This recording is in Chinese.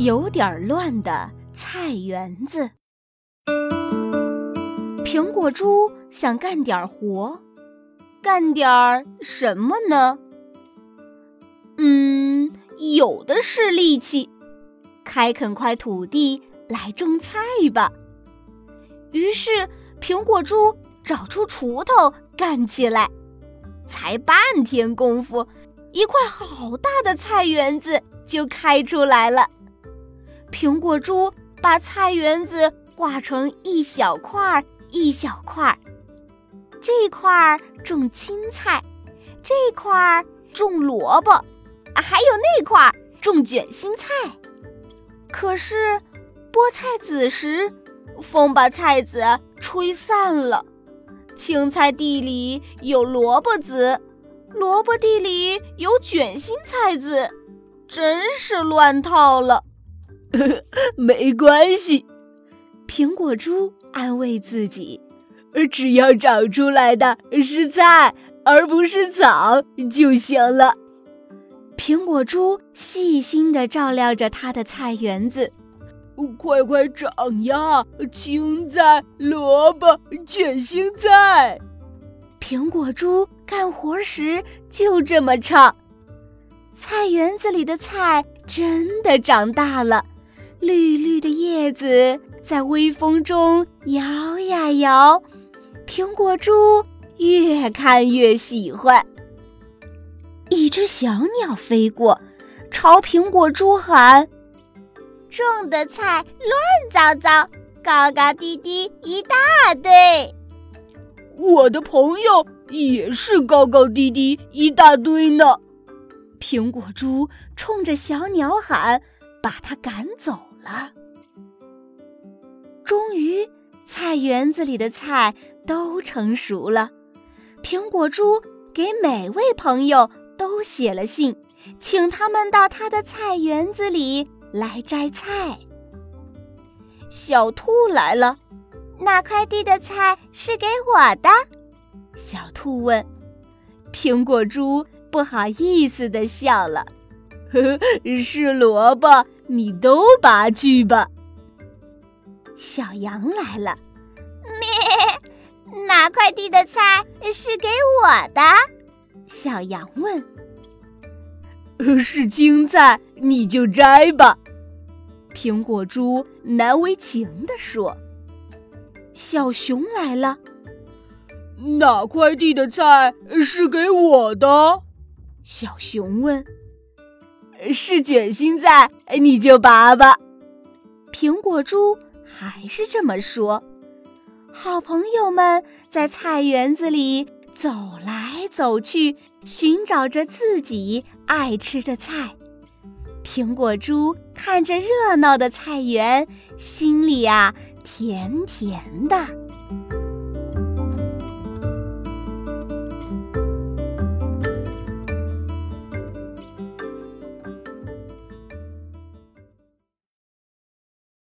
有点乱的菜园子。苹果猪想干点活，干点儿什么呢？嗯，有的是力气，开垦块土地来种菜吧。于是，苹果猪找出锄头干起来。才半天功夫，一块好大的菜园子就开出来了。苹果猪把菜园子划成一小块儿一小块儿，这块儿种青菜，这块儿种萝卜，还有那块儿种卷心菜。可是菠菜籽时，风把菜籽吹散了。青菜地里有萝卜籽，萝卜地里有卷心菜籽，真是乱套了。没关系，苹果猪安慰自己，只要长出来的是菜，而不是草就行了。苹果猪细心地照料着它的菜园子。快快长呀！青菜、萝卜、卷心菜。苹果猪干活时就这么唱。菜园子里的菜真的长大了，绿绿的叶子在微风中摇呀摇。苹果猪越看越喜欢。一只小鸟飞过，朝苹果猪喊。种的菜乱糟糟，高高低低一大堆。我的朋友也是高高低低一大堆呢。苹果猪冲着小鸟喊，把它赶走了。终于，菜园子里的菜都成熟了。苹果猪给每位朋友都写了信，请他们到他的菜园子里。来摘菜，小兔来了。那块地的菜是给我的。小兔问。苹果猪不好意思的笑了。呵呵，是萝卜，你都拔去吧。小羊来了。咩，哪块地的菜是给我的？小羊问。是青菜，你就摘吧。苹果猪难为情地说：“小熊来了，哪块地的菜是给我的？”小熊问。“是卷心菜，你就拔吧。”苹果猪还是这么说。好朋友们在菜园子里走来走去，寻找着自己爱吃的菜。苹果猪看着热闹的菜园，心里啊甜甜的。